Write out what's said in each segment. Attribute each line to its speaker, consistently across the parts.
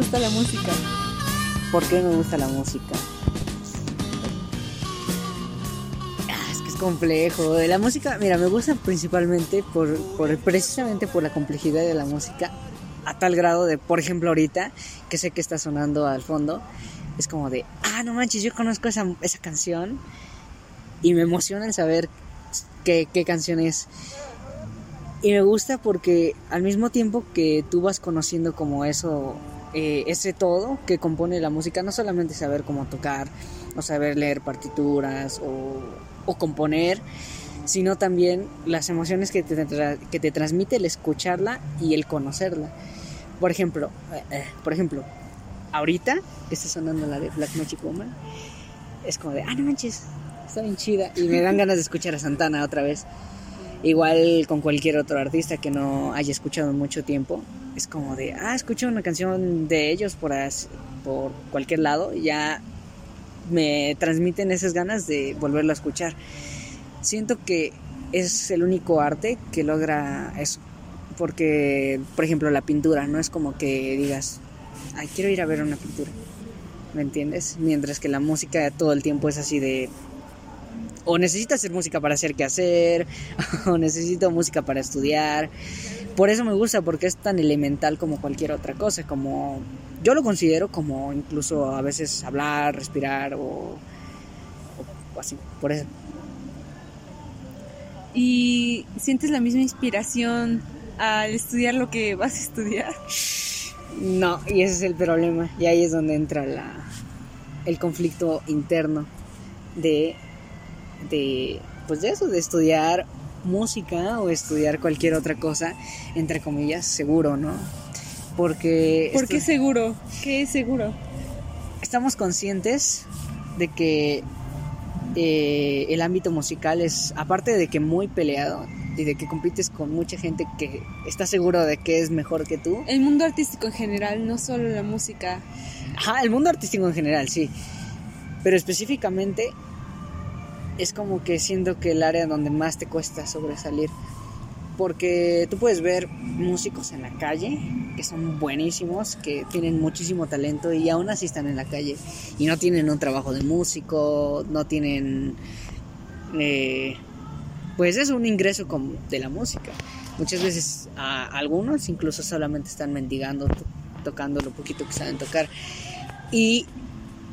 Speaker 1: ¿Por qué te gusta la música?
Speaker 2: ¿Por qué me gusta la música? Ah, es que es complejo. La música, mira, me gusta principalmente por, por precisamente por la complejidad de la música a tal grado de, por ejemplo, ahorita que sé que está sonando al fondo, es como de, ah, no manches, yo conozco esa, esa canción y me emociona el saber qué, qué canción es. Y me gusta porque al mismo tiempo que tú vas conociendo como eso, eh, ese todo que compone la música, no solamente saber cómo tocar o saber leer partituras o, o componer, sino también las emociones que te, que te transmite el escucharla y el conocerla. Por ejemplo, eh, eh, por ejemplo, ahorita que está sonando la de Black Magic Woman, es como de, ah, no manches, está bien chida. Y me dan ganas de escuchar a Santana otra vez. Igual con cualquier otro artista que no haya escuchado en mucho tiempo, es como de, ah, escucho una canción de ellos por, por cualquier lado, ya me transmiten esas ganas de volverlo a escuchar. Siento que es el único arte que logra eso. Porque, por ejemplo, la pintura, no es como que digas, ay, quiero ir a ver una pintura. ¿Me entiendes? Mientras que la música todo el tiempo es así de, o necesito hacer música para hacer qué hacer, o necesito música para estudiar. Por eso me gusta, porque es tan elemental como cualquier otra cosa, como yo lo considero como incluso a veces hablar, respirar o, o así, por eso.
Speaker 1: ¿Y sientes la misma inspiración al estudiar lo que vas a estudiar?
Speaker 2: No, y ese es el problema, y ahí es donde entra la, el conflicto interno de de, pues de eso, de estudiar música o estudiar cualquier otra cosa, entre comillas, seguro, ¿no? Porque...
Speaker 1: ¿Por qué seguro? ¿Qué es seguro?
Speaker 2: Estamos conscientes de que eh, el ámbito musical es, aparte de que muy peleado y de que compites con mucha gente que está seguro de que es mejor que tú.
Speaker 1: El mundo artístico en general, no solo la música.
Speaker 2: Ajá, el mundo artístico en general, sí. Pero específicamente es como que siento que el área donde más te cuesta sobresalir. Porque tú puedes ver músicos en la calle que son buenísimos, que tienen muchísimo talento y aún así están en la calle y no tienen un trabajo de músico, no tienen, eh, pues es un ingreso de la música. Muchas veces a algunos incluso solamente están mendigando, tocando lo poquito que saben tocar. Y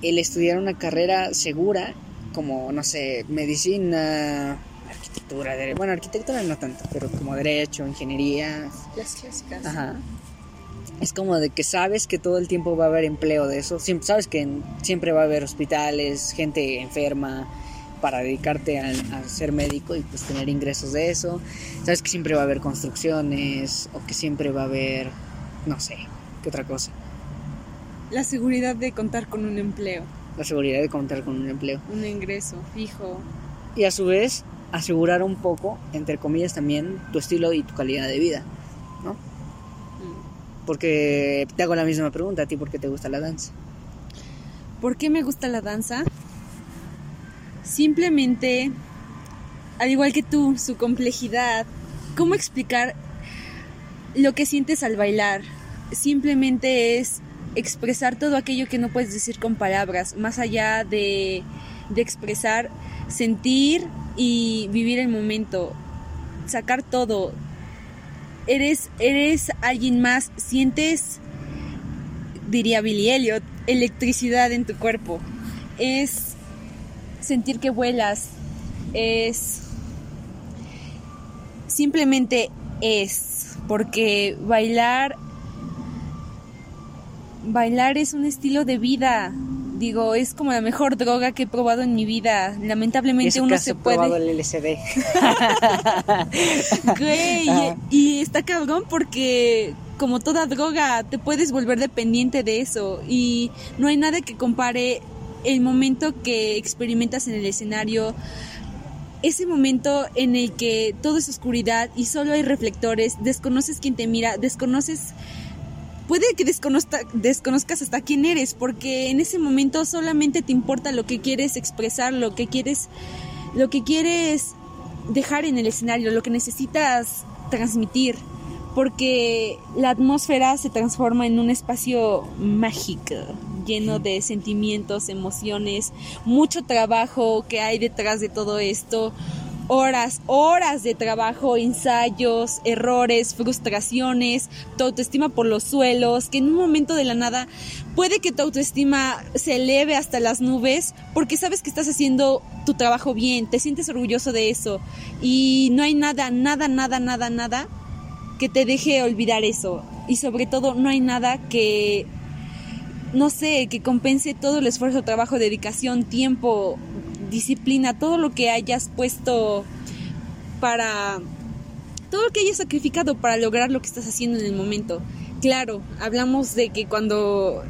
Speaker 2: el estudiar una carrera segura como, no sé, medicina, arquitectura, bueno, arquitectura no tanto, pero como derecho, ingeniería.
Speaker 1: Las clásicas.
Speaker 2: Ajá. Es como de que sabes que todo el tiempo va a haber empleo de eso, sabes que siempre va a haber hospitales, gente enferma para dedicarte a, a, ser médico y pues tener ingresos de eso. Sabes que siempre va a haber construcciones o que siempre va a haber, no sé, qué otra cosa.
Speaker 1: La seguridad de contar con un empleo
Speaker 2: la seguridad de contar con un empleo.
Speaker 1: Un ingreso fijo.
Speaker 2: Y a su vez, asegurar un poco, entre comillas, también tu estilo y tu calidad de vida, ¿no? Mm. Porque te hago la misma pregunta, ¿a ti por qué te gusta la danza?
Speaker 1: ¿Por qué me gusta la danza? Simplemente, al igual que tú, su complejidad, ¿cómo explicar lo que sientes al bailar? Simplemente es expresar todo aquello que no puedes decir con palabras, más allá de, de expresar, sentir y vivir el momento, sacar todo. Eres, eres alguien más, sientes, diría Billy Elliot, electricidad en tu cuerpo. Es sentir que vuelas, es simplemente es, porque bailar bailar es un estilo de vida. Digo, es como la mejor droga que he probado en mi vida. Lamentablemente uno se puede.
Speaker 2: Probado el LSD.
Speaker 1: Güey, y, está cabrón porque como toda droga te puedes volver dependiente de eso y no hay nada que compare el momento que experimentas en el escenario ese momento en el que todo es oscuridad y solo hay reflectores, desconoces quién te mira, desconoces puede que desconozcas hasta quién eres, porque en ese momento solamente te importa lo que quieres expresar, lo que quieres, lo que quieres dejar en el escenario, lo que necesitas transmitir. porque la atmósfera se transforma en un espacio mágico, lleno de sentimientos, emociones, mucho trabajo que hay detrás de todo esto, horas, horas de trabajo, ensayos, errores, frustraciones, tu autoestima por los suelos, que en un momento de la nada puede que tu autoestima se eleve hasta las nubes porque sabes que estás haciendo tu trabajo bien, te sientes orgulloso de eso. Y no hay nada, nada, nada, nada, nada que te deje olvidar eso. Y sobre todo no hay nada que no sé, que compense todo el esfuerzo, trabajo, dedicación, tiempo, disciplina, todo lo que hayas puesto para todo lo que hayas sacrificado para lograr lo que estás haciendo en el momento. Claro, hablamos de que cuando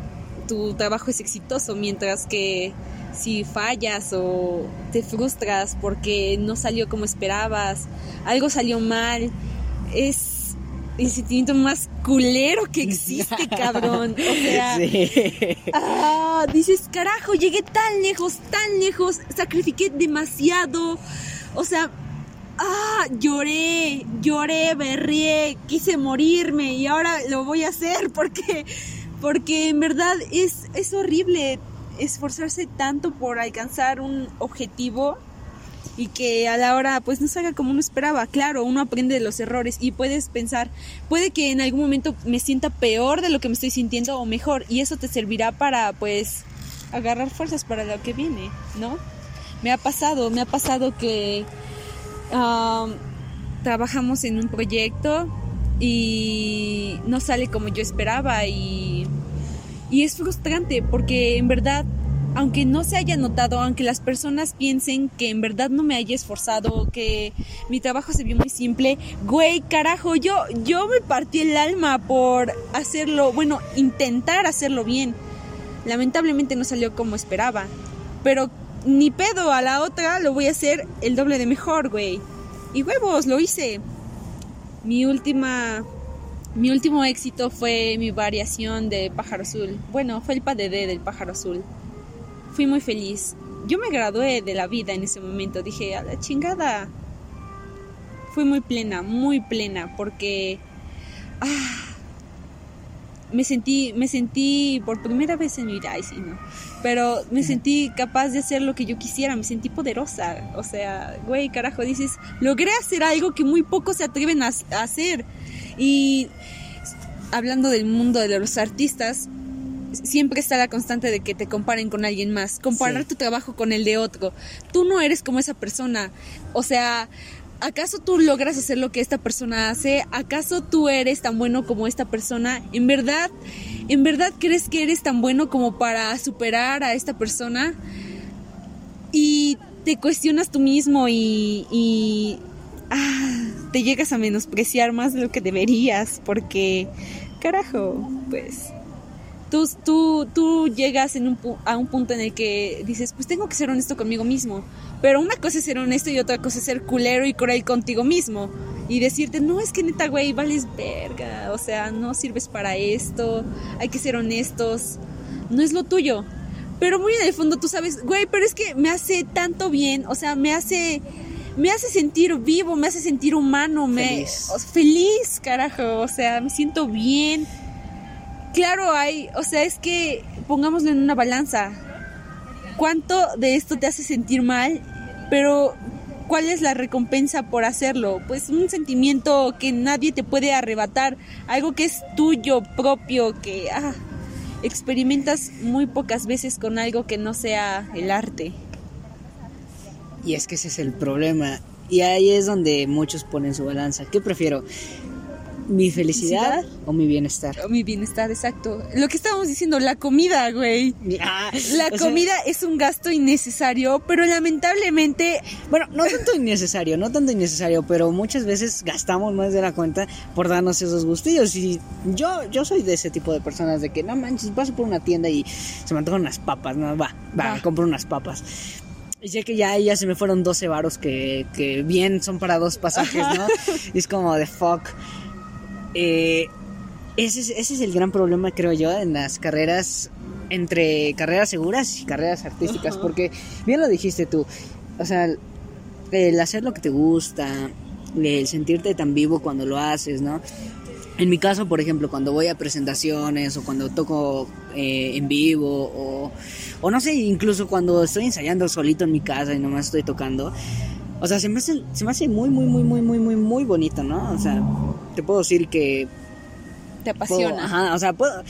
Speaker 1: tu trabajo es exitoso, mientras que si fallas o te frustras porque no salió como esperabas, algo salió mal, es el sentimiento más culero que existe, cabrón. O sea, ah, dices, carajo, llegué tan lejos, tan lejos, sacrifiqué demasiado. O sea, ah, lloré, lloré, berrié, quise morirme y ahora lo voy a hacer porque, porque en verdad es, es horrible esforzarse tanto por alcanzar un objetivo y que a la hora pues no salga como uno esperaba. Claro, uno aprende de los errores y puedes pensar, puede que en algún momento me sienta peor de lo que me estoy sintiendo o mejor y eso te servirá para pues agarrar fuerzas para lo que viene, ¿no? Me ha pasado, me ha pasado que trabajamos en un proyecto y no sale como yo esperaba y, y es frustrante porque en verdad aunque no se haya notado, aunque las personas piensen que en verdad no me haya esforzado, que mi trabajo se vio muy simple, güey, carajo, yo, yo me partí el alma por hacerlo, bueno, intentar hacerlo bien. Lamentablemente no salió como esperaba, pero ni pedo a la otra lo voy a hacer el doble de mejor, güey. Y huevos, lo hice. Mi última mi último éxito fue mi variación de pájaro azul. Bueno, fue el PADD del pájaro azul fui muy feliz. Yo me gradué de la vida en ese momento, dije, a la chingada. Fui muy plena, muy plena, porque ah, me sentí, me sentí por primera vez en mi vida, sí, no, pero me sentí capaz de hacer lo que yo quisiera, me sentí poderosa, o sea, güey, carajo, dices, logré hacer algo que muy pocos se atreven a hacer. Y hablando del mundo de los artistas, siempre está la constante de que te comparen con alguien más, comparar tu trabajo con el de otro. Tú no eres como esa persona. O sea, ¿acaso tú logras hacer lo que esta persona hace? ¿Acaso tú eres tan bueno como esta persona? ¿En verdad, en verdad crees que eres tan bueno como para superar a esta persona? Y te cuestionas tú mismo y, y ah, te llegas a menospreciar más de lo que deberías porque, carajo, pues tú, tú, tú llegas en un, a un punto en el que dices, pues tengo que ser honesto conmigo mismo. Pero una cosa es ser honesto y otra cosa es ser culero y cruel contigo mismo. Y decirte, no, es que neta, güey, vales verga. O sea, no sirves para esto. Hay que ser honestos. No es lo tuyo. Pero muy en el fondo tú sabes, güey, pero es que me hace tanto bien. O sea, me hace me hace sentir vivo, me hace sentir humano,
Speaker 2: feliz.
Speaker 1: me feliz, carajo, o sea, me siento bien, claro hay, o sea, es que pongámoslo en una balanza. ¿Cuánto de esto te hace sentir mal? Pero ¿cuál es la recompensa por hacerlo? Pues un sentimiento que nadie te puede arrebatar, algo que es tuyo, propio, que ah, experimentas muy pocas veces con algo que no sea el arte.
Speaker 2: Y es que ese es el problema. Y ahí es donde muchos ponen su balanza. ¿Qué prefiero? ¿Mi felicidad, o mi bienestar?
Speaker 1: O mi bienestar, exacto. Lo que estábamos diciendo, la comida, güey.
Speaker 2: Ah,
Speaker 1: la comida es un gasto innecesario, pero lamentablemente...
Speaker 2: Bueno, no tanto innecesario, no tanto innecesario, pero muchas veces gastamos más de la cuenta por darnos esos gustillos. Y yo, yo soy de ese tipo de personas de que, no manches, paso por una tienda y se me antojan unas papas, no, va, va, compro unas papas. Y sé que ya, ya se me fueron 12 varos que, que bien son para dos pasajes, ¿no? y es como de fuck. Eh, ese, es, ese es el gran problema, creo yo, en las carreras, entre carreras seguras y carreras artísticas, porque bien lo dijiste tú, o sea, el hacer lo que te gusta, el sentirte tan vivo cuando lo haces, ¿no? En mi caso, por ejemplo, cuando voy a presentaciones o cuando toco eh, en vivo o, o no sé, incluso cuando estoy ensayando solito en mi casa y nomás estoy tocando, o sea, se me hace, se me hace muy, muy, muy, muy, muy, muy, muy bonito, ¿no? O sea, te puedo decir que...
Speaker 1: Te
Speaker 2: puedo-
Speaker 1: apasiona.
Speaker 2: ajá, o sea, puedo...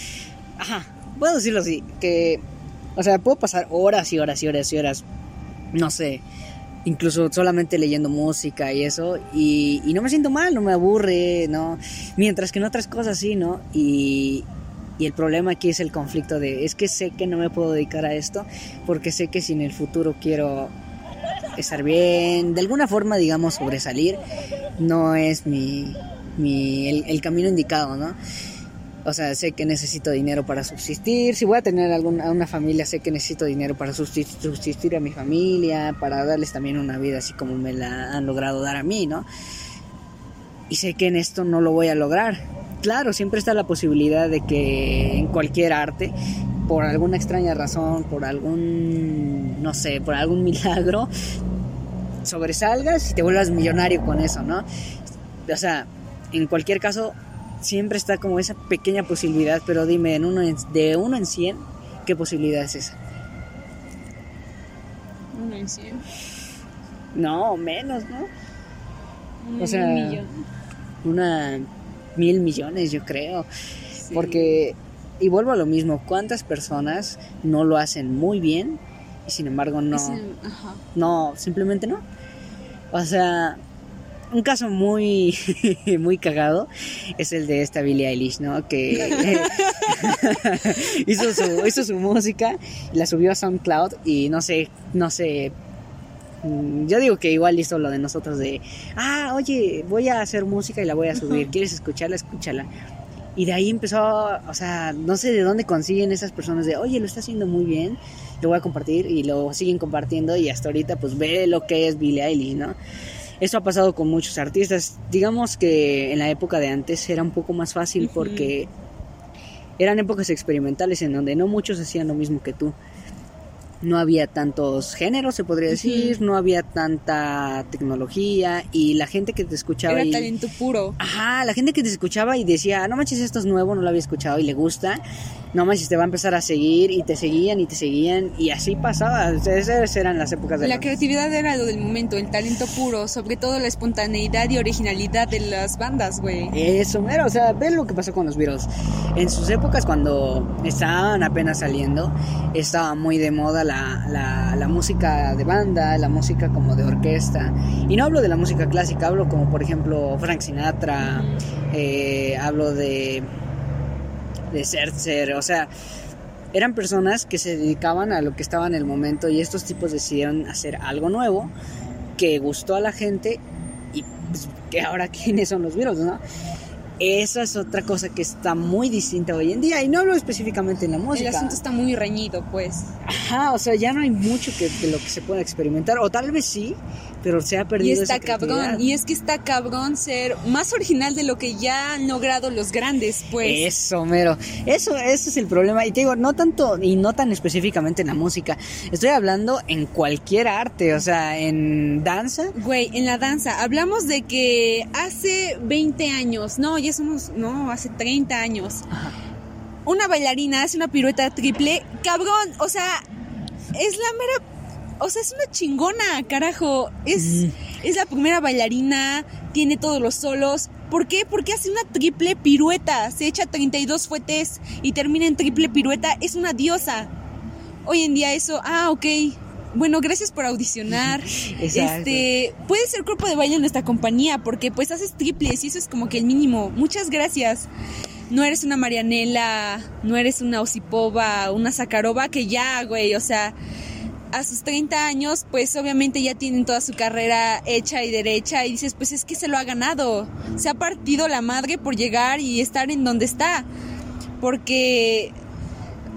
Speaker 2: Ajá, puedo decirlo así, que... O sea, puedo pasar horas y horas y horas y horas, no sé, incluso solamente leyendo música y eso, y, y no me siento mal, no me aburre, ¿no? Mientras que en otras cosas sí, ¿no? Y, y el problema aquí es el conflicto de, es que sé que no me puedo dedicar a esto, porque sé que si en el futuro quiero estar bien, de alguna forma, digamos, sobresalir, no es mi, mi el, camino indicado, ¿no? O sea, sé que necesito dinero para subsistir. Si voy a tener alguna, una familia, sé que necesito dinero para subsistir, subsistir a mi familia, para darles también una vida así como me la han logrado dar a mí, ¿no? Y sé que en esto no lo voy a lograr. Claro, siempre está la posibilidad de que en cualquier arte, por alguna extraña razón, por algún, no sé, por algún milagro, sobresalgas y te vuelvas millonario con eso, ¿no? O sea, en cualquier caso, siempre está como esa pequeña posibilidad, pero dime, en uno en- de uno en 100, ¿qué posibilidad es esa?
Speaker 1: Uno en cien.
Speaker 2: No, menos, ¿no? O sea,
Speaker 1: un millón.
Speaker 2: Una mil millones, yo creo.
Speaker 1: Sí.
Speaker 2: Porque, y vuelvo a lo mismo, ¿cuántas personas no lo hacen muy bien y sin embargo no,
Speaker 1: el-
Speaker 2: no, simplemente no? O sea, un caso muy, muy cagado es el de esta Billie Eilish, ¿no? Que hizo, su, hizo su música, la subió a SoundCloud y no sé, no sé. Mm, Yo digo que igual hizo lo de nosotros de, ah, oye, voy a hacer música y la voy a subir, ¿quieres escucharla? Escúchala. Y de ahí empezó, o sea, no sé de dónde consiguen esas personas de, oye, lo está haciendo muy bien, lo voy a compartir y lo siguen compartiendo y hasta ahorita pues ve lo que es Billie Eilish, ¿no? Eso ha pasado con muchos artistas. Digamos que en la época de antes era un poco más fácil porque eran épocas experimentales en donde no muchos hacían lo mismo que tú. No había tantos géneros, se podría decir, no había tanta tecnología y la gente que te escuchaba
Speaker 1: Era
Speaker 2: y-
Speaker 1: talento puro.
Speaker 2: Ajá, la gente que te escuchaba y decía, no manches, esto es nuevo, no lo había escuchado y le gusta, no manches, te va a empezar a seguir y te seguían y te seguían y así pasaba. Esas eran las épocas de
Speaker 1: La
Speaker 2: los-
Speaker 1: creatividad era lo del momento, el talento puro, sobre todo la espontaneidad y originalidad de las bandas, güey.
Speaker 2: Eso, mero, o sea, ve lo que pasó con los Beatles. En sus épocas, cuando estaban apenas saliendo, estaba muy de moda la, la, la música de banda, la música como de orquesta. Y no hablo de la música clásica, hablo como por ejemplo Frank Sinatra, eh, hablo de, de Serzer, o sea, eran personas que se dedicaban a lo que estaba en el momento y estos tipos decidieron hacer algo nuevo que gustó a la gente y pues, que ahora quiénes son los Beatles, ¿no? Esa es otra cosa que está muy distinta hoy en día y no hablo específicamente en la
Speaker 1: El
Speaker 2: música.
Speaker 1: asunto está muy reñido, pues.
Speaker 2: Ajá, o sea, ya no hay mucho que, de lo que se pueda experimentar o tal vez sí, pero se ha
Speaker 1: Y
Speaker 2: perdido
Speaker 1: está
Speaker 2: esa
Speaker 1: cabrón. Y es que está cabrón ser más original de lo que ya han logrado los grandes, pues.
Speaker 2: Eso, mero. Eso, ese es el problema. Y te digo, no tanto y no tan específicamente en la música. Estoy hablando en cualquier arte, o sea, en danza.
Speaker 1: Güey, en la danza, hablamos de que hace 20 años, no, ya somos, no, hace 30 años,
Speaker 2: Ajá.
Speaker 1: una bailarina hace una pirueta triple, cabrón, o sea, es la mera, o sea, es una chingona, carajo, es,
Speaker 2: Mm.
Speaker 1: es la primera bailarina, tiene todos los solos, ¿por qué? Porque hace una triple pirueta, se echa 32 fuetes y termina en triple pirueta, es una diosa. Hoy en día eso, ah, ok. Bueno, gracias por audicionar. Este, puedes ser cuerpo de baile en nuestra compañía porque pues haces triples y eso es como que el mínimo. Muchas gracias. No eres una Marianela, no eres una Osipova, una Zakarova que ya, güey, o sea, a sus 30 años, pues obviamente ya tienen toda su carrera hecha y derecha y dices, pues es que se lo ha ganado. Se ha partido la madre por llegar y estar en donde está. Porque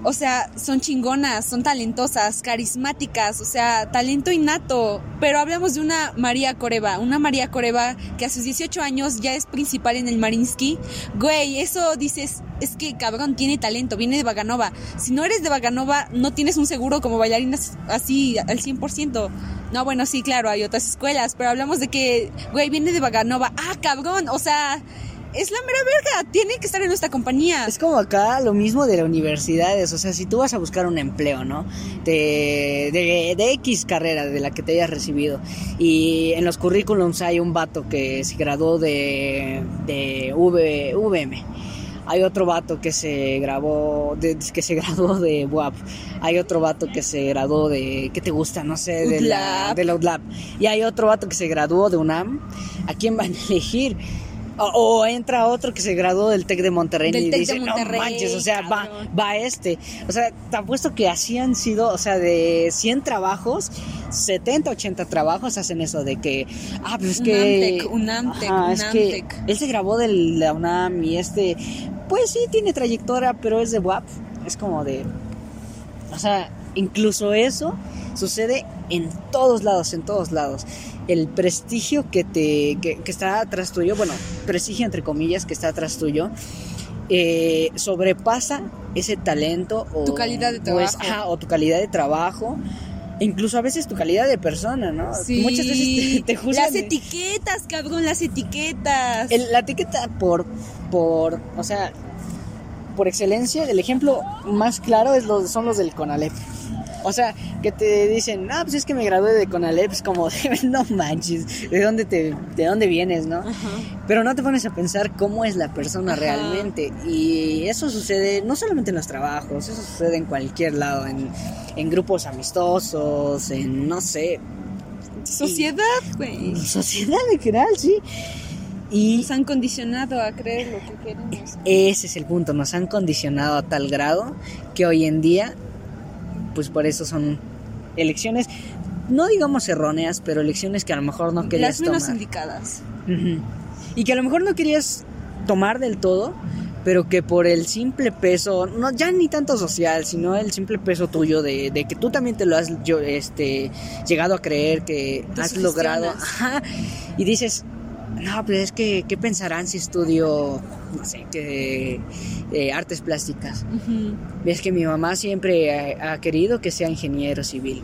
Speaker 1: o sea, son chingonas, son talentosas, carismáticas, o sea, talento innato. Pero hablamos de una María Coreva, una María Coreva que a sus 18 años ya es principal en el Marinsky. Güey, eso dices, es que cabrón, tiene talento, viene de Vaganova. Si no eres de Vaganova, no tienes un seguro como bailarina así al 100%. No, bueno, sí, claro, hay otras escuelas, pero hablamos de que, güey, viene de Vaganova. Ah, cabrón, o sea, es la mera verga, tiene que estar en nuestra compañía.
Speaker 2: Es como acá lo mismo de las universidades, o sea, si tú vas a buscar un empleo, ¿no? De, de, de X carrera de la que te hayas recibido y en los currículums hay un vato que se graduó de, de v, VM hay otro vato que se grabó, de, que se graduó de WAP, hay otro vato que se graduó de, ¿qué te gusta? No sé, de la, de la y hay otro vato que se graduó de UNAM, ¿a quién van a elegir? O, entra otro que se graduó del TEC de Monterrey y dice, no manches, o sea, va, va este. O sea, te apuesto que así han sido, o sea, de 100 trabajos, 70, 80 trabajos hacen eso de que, ah, pues es que...
Speaker 1: UNAMTEC,
Speaker 2: es que él se grabó de la UNAM y este, pues sí, tiene trayectoria, pero es de WAP. Es como de, o sea, incluso eso sucede en todos lados, en todos lados el prestigio que te que, está atrás tuyo, bueno, prestigio entre comillas que está atrás tuyo, eh, sobrepasa ese talento o
Speaker 1: tu calidad de trabajo.
Speaker 2: o tu calidad de trabajo. Incluso a veces tu calidad de persona, ¿no?
Speaker 1: Sí. Muchas veces te, te Las etiquetas, cabrón, las etiquetas.
Speaker 2: la etiqueta por, por, o sea, por excelencia, el ejemplo más claro es los, son los del CONALEP. O sea, que te dicen, ah, pues es que me gradué de Conalep, es como, no manches, ¿de dónde, te, de dónde vienes, no? Pero no te pones a pensar cómo es la persona realmente. Y eso sucede no solamente en los trabajos, eso sucede en cualquier lado, en, en grupos amistosos, en, no sé.
Speaker 1: Sociedad, güey.
Speaker 2: Sociedad en general, sí.
Speaker 1: Y nos han condicionado a creer lo que queremos.
Speaker 2: Ese es el punto, nos han condicionado a tal grado que hoy en día pues por eso son elecciones, no digamos erróneas, pero elecciones que a lo mejor no querías
Speaker 1: tomar. Las menos indicadas.
Speaker 2: Y que a lo mejor no querías tomar del todo, pero que por el simple peso, no ya ni tanto social, sino el simple peso tuyo de, que tú también te lo has yo, este, llegado a creer, que has logrado, y dices, no, pues es que, ¿qué pensarán si estudio, no sé, que eh, artes plásticas? Ves que mi mamá siempre ha, querido que sea ingeniero civil.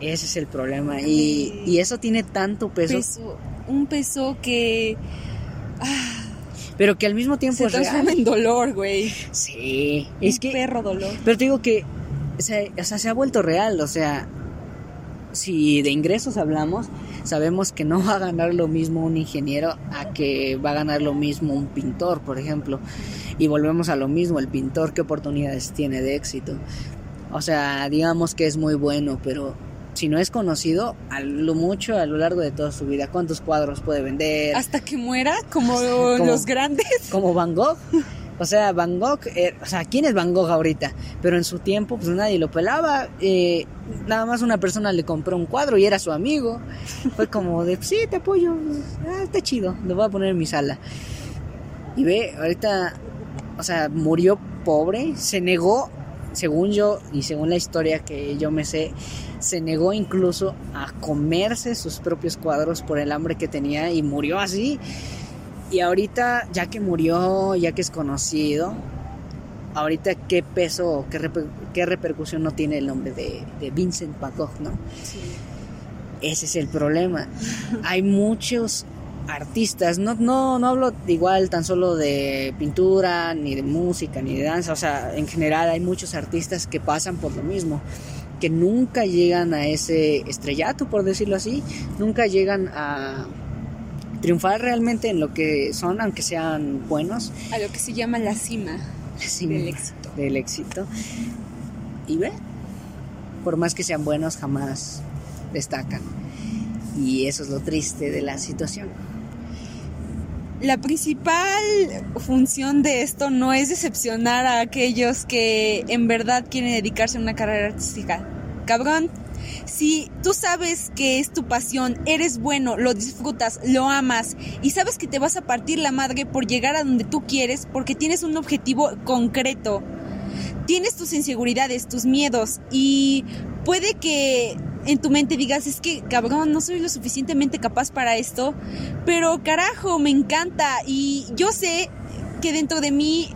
Speaker 2: Ese es el problema. Y, eso tiene tanto peso.
Speaker 1: Un peso que...
Speaker 2: Ah, pero que al mismo tiempo
Speaker 1: se transforma en dolor, güey.
Speaker 2: Sí, es
Speaker 1: un
Speaker 2: que
Speaker 1: perro dolor.
Speaker 2: Pero te digo que o sea, se ha vuelto real, o sea, si de ingresos hablamos, sabemos que no va a ganar lo mismo un ingeniero a que va a ganar lo mismo un pintor, por ejemplo. Y volvemos a lo mismo, el pintor qué oportunidades tiene de éxito. O sea, digamos que es muy bueno, pero si no es conocido, a lo mucho a lo largo de toda su vida, ¿cuántos cuadros puede vender?
Speaker 1: Hasta que muera, como, como los grandes.
Speaker 2: Como Van Gogh. O sea, Van Gogh, eh, o sea, ¿quién es Van Gogh ahorita? Pero en su tiempo, pues nadie lo pelaba. Eh, nada más una persona le compró un cuadro y era su amigo. Fue como de, sí, te apoyo. Ah, está chido, lo voy a poner en mi sala. Y ve, ahorita, o sea, murió pobre, se negó, según yo y según la historia que yo me sé, se negó incluso a comerse sus propios cuadros por el hambre que tenía y murió así. Y ahorita, ya que murió, ya que es conocido, ahorita qué peso, qué, qué repercusión no tiene el nombre de, Vincent Van Gogh, ¿no? Sí. Ese es el problema. Hay muchos artistas, no, no, no hablo igual tan solo de pintura, ni de música, ni de danza, o sea, en general hay muchos artistas que pasan por lo mismo, que nunca llegan a ese estrellato, por decirlo así, nunca llegan a triunfar realmente en lo que son, aunque sean buenos.
Speaker 1: A lo que se llama la cima, del éxito.
Speaker 2: Del éxito. Y ve, por más que sean buenos, jamás destacan. Y eso es lo triste de la situación.
Speaker 1: La principal función de esto no es decepcionar a aquellos que en verdad quieren dedicarse a una carrera artística. Cabrón, si tú sabes que es tu pasión, eres bueno, lo disfrutas, lo amas y sabes que te vas a partir la madre por llegar a donde tú quieres porque tienes un objetivo concreto, tienes tus inseguridades, tus miedos y puede que en tu mente digas, es que cabrón, no soy lo suficientemente capaz para esto, pero carajo, me encanta y yo sé que dentro de mí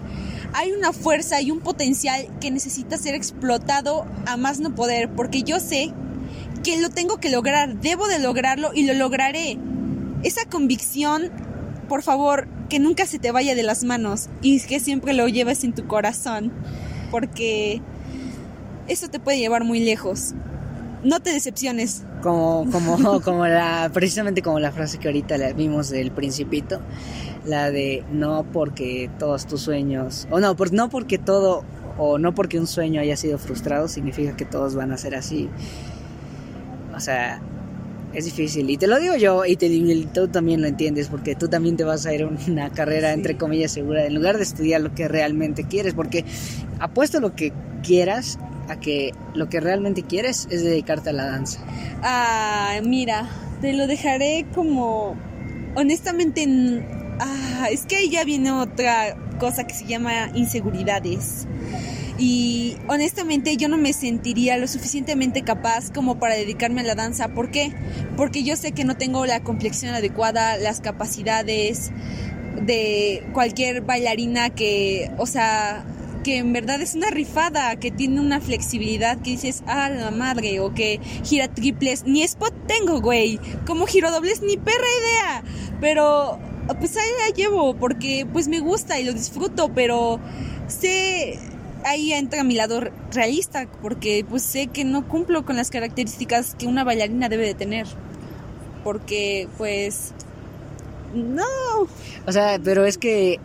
Speaker 1: hay una fuerza y un potencial que necesita ser explotado a más no poder, porque yo sé que lo tengo que lograr, debo de lograrlo y lo lograré. Esa convicción, por favor, que nunca se te vaya de las manos y que siempre lo lleves en tu corazón, porque eso te puede llevar muy lejos. No te decepciones.
Speaker 2: Como, como, como la, precisamente como la frase que ahorita la vimos del principito, la de no porque todos tus sueños, o no, por, no porque todo, o no porque un sueño haya sido frustrado, significa que todos van a ser así. O sea, es difícil. Y te lo digo yo, y, te, y tú también lo entiendes, porque tú también te vas a ir a una carrera, entre comillas, segura, en lugar de estudiar lo que realmente quieres, porque apuesto lo que quieras a que lo que realmente quieres es dedicarte a la danza.
Speaker 1: Ah, mira, te lo dejaré como, honestamente, ah, es que ahí ya viene otra cosa que se llama inseguridades. Y honestamente yo no me sentiría lo suficientemente capaz como para dedicarme a la danza. ¿Por qué? Porque yo sé que no tengo la complexión adecuada, las capacidades de cualquier bailarina que, o sea, que en verdad es una rifada, que tiene una flexibilidad que dices, ah, la madre, o que gira triples, ni spot tengo, güey, como giro dobles, ni perra idea, pero pues ahí la llevo, porque pues me gusta y lo disfruto, pero sé, ahí entra mi lado realista, porque pues sé que no cumplo con las características que una bailarina debe de tener, porque pues... No.
Speaker 2: O sea, pero es que,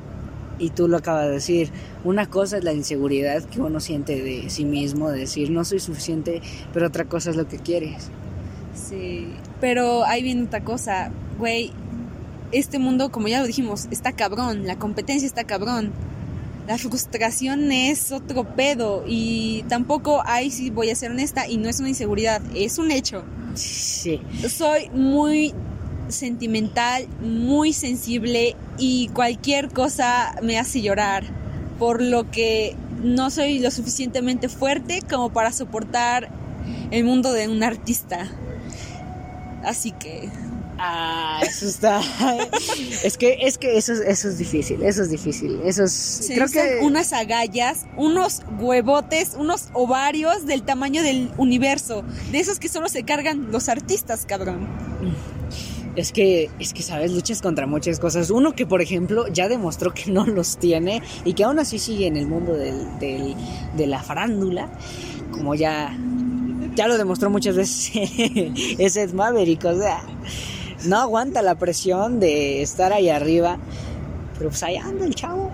Speaker 2: y tú lo acabas de decir, una cosa es la inseguridad que uno siente de sí mismo, de decir no soy suficiente, pero otra cosa es lo que quieres.
Speaker 1: Sí, pero ahí viene otra cosa, güey, este mundo, como ya lo dijimos, está cabrón, la competencia está cabrón. La frustración es otro pedo y tampoco, ahí sí voy a ser honesta, y no es una inseguridad, es un hecho.
Speaker 2: Sí.
Speaker 1: Soy muy sentimental, muy sensible y cualquier cosa me hace llorar por lo que no soy lo suficientemente fuerte como para soportar el mundo de un artista. Así que...
Speaker 2: Ah, eso está. es que, es que eso, eso es difícil, eso es difícil. Eso es.
Speaker 1: creo que unas agallas, unos huevotes, unos ovarios del tamaño del universo. De esos que solo se cargan los artistas, cabrón.
Speaker 2: Es que, es que, ¿sabes? Luchas contra muchas cosas. Uno que, por ejemplo, ya demostró que no los tiene y que aún así sigue en el mundo del, del, de la farándula, como ya, ya lo demostró muchas veces, es Ed Maverick. O sea, no aguanta la presión de estar ahí arriba, pero pues ahí anda el chavo.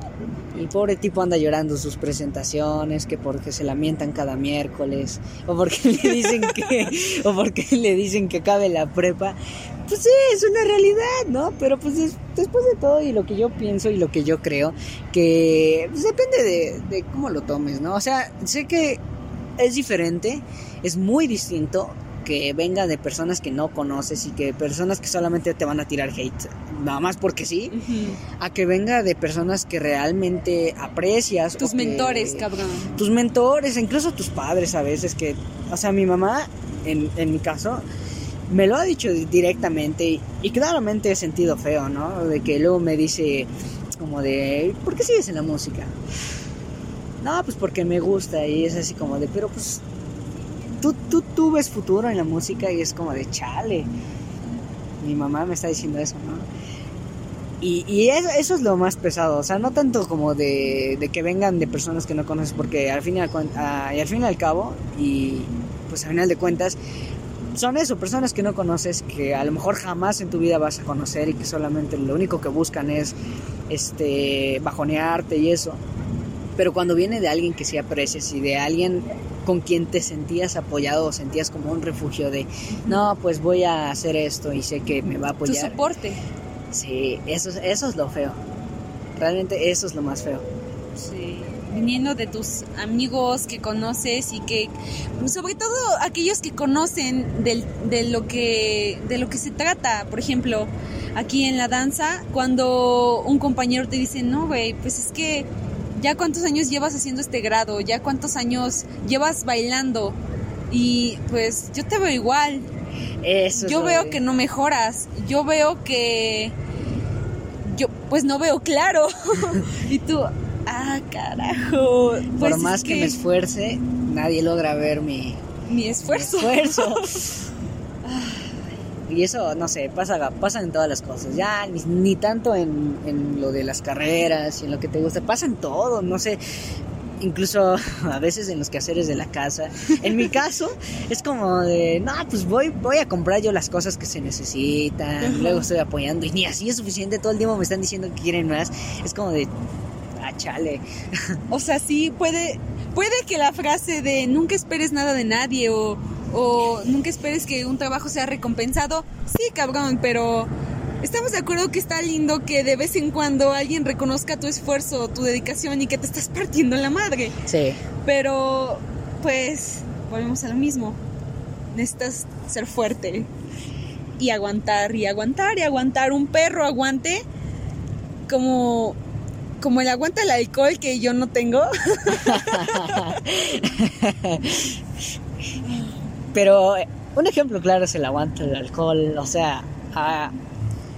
Speaker 2: Y pobre tipo anda llorando sus presentaciones, que porque se lamentan cada miércoles, o porque le dicen que, o porque le dicen que acabe la prepa. Pues sí, es una realidad, ¿no? Pero pues después de todo y lo que yo pienso y lo que yo creo, que pues, depende de, de cómo lo tomes, ¿no? O sea, sé que es diferente, es muy distinto que venga de personas que no conoces y que personas que solamente te van a tirar hate, nada más porque sí, a que venga de personas que realmente aprecias.
Speaker 1: Tus mentores, cabrón.
Speaker 2: Tus mentores, incluso tus padres a veces que, o sea, mi mamá, en, en mi caso, me lo ha dicho directamente y, claramente he sentido feo, ¿no? De que luego me dice como de, ¿por qué sigues en la música? No, pues porque me gusta y es así como de, pero pues tú, tú, tú ves futuro en la música y es como de chale. Mi mamá me está diciendo eso, ¿no? Y, y eso, es lo más pesado, o sea, no tanto como de, de que vengan de personas que no conoces, porque al fin y al, y al fin y al cabo, y pues al final de cuentas, son eso, personas que no conoces, que a lo mejor jamás en tu vida vas a conocer y que solamente lo único que buscan es este bajonearte y eso. Pero cuando viene de alguien que sí aprecias y de alguien con quien te sentías apoyado o sentías como un refugio de, no, pues voy a hacer esto y sé que me va a apoyar.
Speaker 1: Tu soporte.
Speaker 2: Sí, eso, eso es lo feo. Realmente eso es lo más feo.
Speaker 1: Sí, viniendo de tus amigos que conoces y que, sobre todo aquellos que conocen del, de, lo que, de lo que se trata. Por ejemplo, aquí en la danza, cuando un compañero te dice, no, güey, pues es que ya cuántos años llevas haciendo este grado, ya cuántos años llevas bailando y pues yo te veo igual.
Speaker 2: Eso
Speaker 1: yo veo que no mejoras, yo veo que yo pues no veo claro y tú ah carajo.
Speaker 2: Por pues más que... me esfuerce, nadie logra ver mi
Speaker 1: mi esfuerzo.
Speaker 2: Mi esfuerzo. Y eso, no sé, pasa, pasa en todas las cosas. Ya ni, ni tanto en, en lo de las carreras y en lo que te gusta, pasa en todo, no sé incluso a veces en los quehaceres de la casa. En mi caso, es como de, no, pues voy, voy a comprar yo las cosas que se necesitan, luego estoy apoyando y ni así es suficiente, todo el tiempo me están diciendo que quieren más. Es como de, ah, chale.
Speaker 1: O sea, sí, puede, puede que la frase de nunca esperes nada de nadie o, o nunca esperes que un trabajo sea recompensado, sí, cabrón, pero Estamos de acuerdo que está lindo que de vez en cuando alguien reconozca tu esfuerzo, tu dedicación y que te estás partiendo en la madre.
Speaker 2: Sí.
Speaker 1: Pero, pues, volvemos a lo mismo. Necesitas ser fuerte y aguantar y aguantar y aguantar. Un perro aguante como como el aguanta el alcohol que yo no tengo.
Speaker 2: Pero eh, un ejemplo claro es el aguante del alcohol. O sea, a,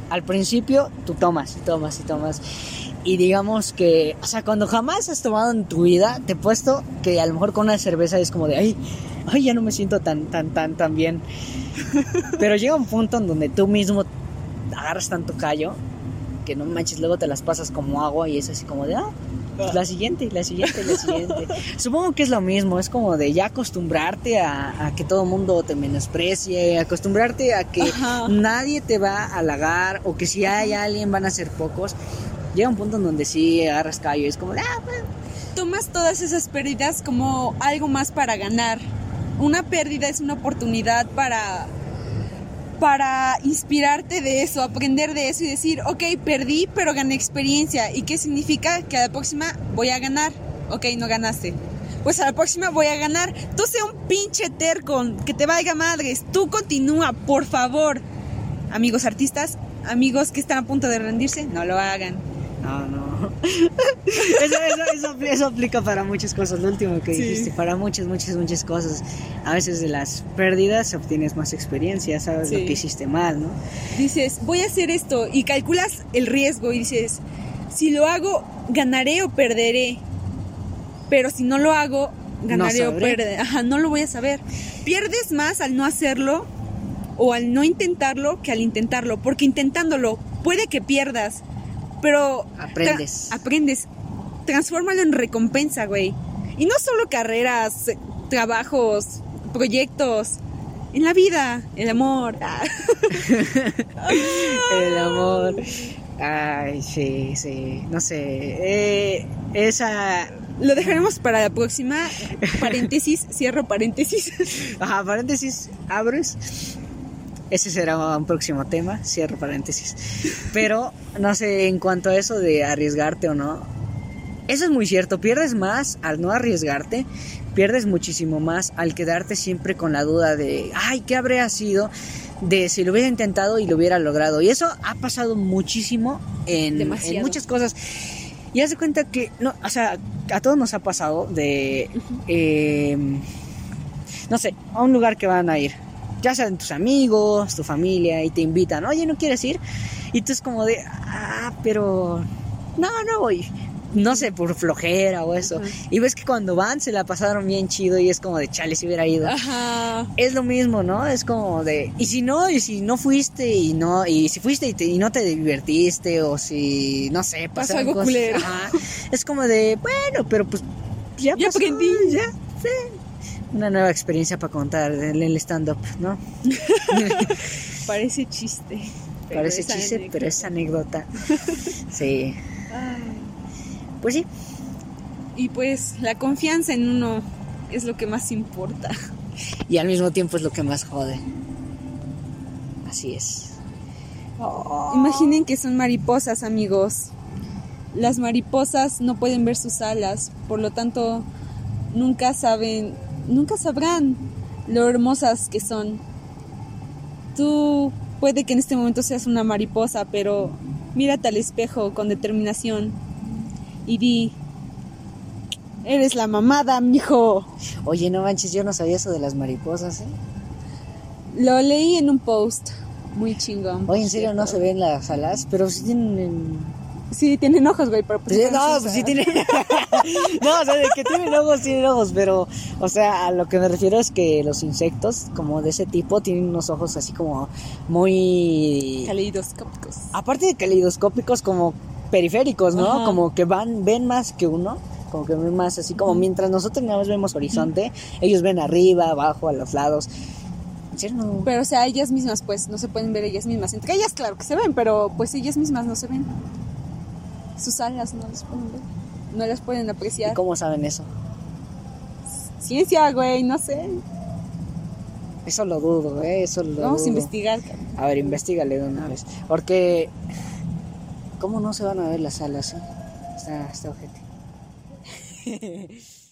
Speaker 2: al principio tú tomas y tomas y tomas. Y digamos que, o sea, cuando jamás has tomado en tu vida, te he puesto que a lo mejor con una cerveza es como de, ay, ay, ya no me siento tan, tan, tan, tan bien. Pero llega un punto en donde tú mismo agarras tanto callo que no manches, luego te las pasas como agua y es así como de, ah, la siguiente, la siguiente, la siguiente. Supongo que es lo mismo, es como de ya acostumbrarte a, que todo el mundo te menosprecie, acostumbrarte a que nadie te va a halagar o que si hay alguien van a ser pocos. Llega un punto en donde sí agarras callo y es como de, ah,
Speaker 1: Tomas todas esas pérdidas como algo más para ganar. Una pérdida es una oportunidad para para inspirarte de eso, aprender de eso y decir, ok, perdí, pero gané experiencia. ¿Y qué significa? Que a la próxima voy a ganar. Ok, no ganaste. Pues a la próxima voy a ganar. Tú sé un pinche terco, que te valga madres. Tú continúa, por favor. Amigos artistas, amigos que están a punto de rendirse, no lo hagan.
Speaker 2: No, no. Eso, aplica para muchas cosas, lo último que dijiste, para muchas, muchas, muchas cosas. A veces de las pérdidas obtienes más experiencia, sabes lo que hiciste mal, ¿no?
Speaker 1: Dices, voy a hacer esto y calculas el riesgo y dices, si lo hago, ganaré o perderé. Pero si no lo hago, ganaré o perderé. Ajá, no lo voy a saber. Pierdes más al no hacerlo o al no intentarlo que al intentarlo, porque intentándolo puede que pierdas, pero...
Speaker 2: Aprendes.
Speaker 1: aprendes. Transfórmalo en recompensa, güey. Y no solo carreras, trabajos, proyectos. En la vida, el amor.
Speaker 2: el amor. Ay, sí, sí. No sé. Eh, esa.
Speaker 1: Lo dejaremos para la próxima. Paréntesis, cierro paréntesis.
Speaker 2: Ajá, paréntesis, abres. Ese será un próximo tema, cierro paréntesis. Pero, no sé, en cuanto a eso de arriesgarte o no, eso es muy cierto, pierdes más al no arriesgarte, pierdes muchísimo más al quedarte siempre con la duda de, ay, ¿qué habría sido? De si lo hubiera intentado y lo hubiera logrado. Y eso ha pasado muchísimo en, muchas cosas. Y haz de cuenta que, no, o sea, a todos nos ha pasado de, em, no sé, a un lugar que van a ir ya sean tus amigos, tu familia, y te invitan, oye, ¿no quieres ir? Y tú es como de, ah, pero no, no voy. No sé, por flojera o eso. Y ves que cuando van se la pasaron bien chido y es como de, chale, si hubiera ido. Ajá. Es lo mismo, ¿no? Es como de, y si no, y si no fuiste y no, y si fuiste y, no te divertiste o si, no sé,
Speaker 1: pasó algo culero.
Speaker 2: Es como de, bueno, pero pues ya,
Speaker 1: ya aprendí.
Speaker 2: Ya, sí una nueva experiencia para contar en el stand-up, ¿no?
Speaker 1: Parece chiste.
Speaker 2: Parece chiste, pero es anécdota. Sí. Pues sí.
Speaker 1: Y pues la confianza en uno es lo que más importa.
Speaker 2: Y al mismo tiempo es lo que más jode. Así es.
Speaker 1: Imaginen que son mariposas, amigos. Las mariposas no pueden ver sus alas, por lo tanto nunca saben nunca sabrán lo hermosas que son. Tú puede que en este momento seas una mariposa, pero mírate al espejo con determinación y di, eres la mamada, mijo.
Speaker 2: Oye, no manches, yo no sabía eso de las mariposas, ¿eh?
Speaker 1: Lo leí en un post muy chingón.
Speaker 2: Oye, en serio no se ven las alas, pero sí tienen...
Speaker 1: Sí, tienen ojos, güey, pero pues
Speaker 2: Sí, no, pues sí
Speaker 1: o sea,
Speaker 2: tiene. no, o sea, de que tienen ojos, tienen ojos, pero, o sea, a lo que me refiero es que los insectos, como de ese tipo, tienen unos ojos así como muy.
Speaker 1: Caleidoscópicos.
Speaker 2: Aparte de caleidoscópicos, como periféricos, ¿no?
Speaker 1: Ajá.
Speaker 2: Como que van, ven más que uno. Como que ven más así, como mientras nosotros nada más vemos horizonte, ellos ven arriba, abajo, a los lados. No.
Speaker 1: Pero, o sea, ellas mismas, pues, no se pueden ver ellas mismas. Entre ellas, claro que se ven, pero pues ellas mismas no se ven. Sus alas no las pueden ver. No las pueden
Speaker 2: ¿Y
Speaker 1: apreciar.
Speaker 2: cómo saben eso?
Speaker 1: Ciencia, güey, no sé.
Speaker 2: Eso lo dudo, ¿eh? Eso lo
Speaker 1: Vamos a investigar, cabrón.
Speaker 2: A ver, investigale de una vez. Porque. ¿Cómo no se van a ver las alas? eh? Está, está ojete.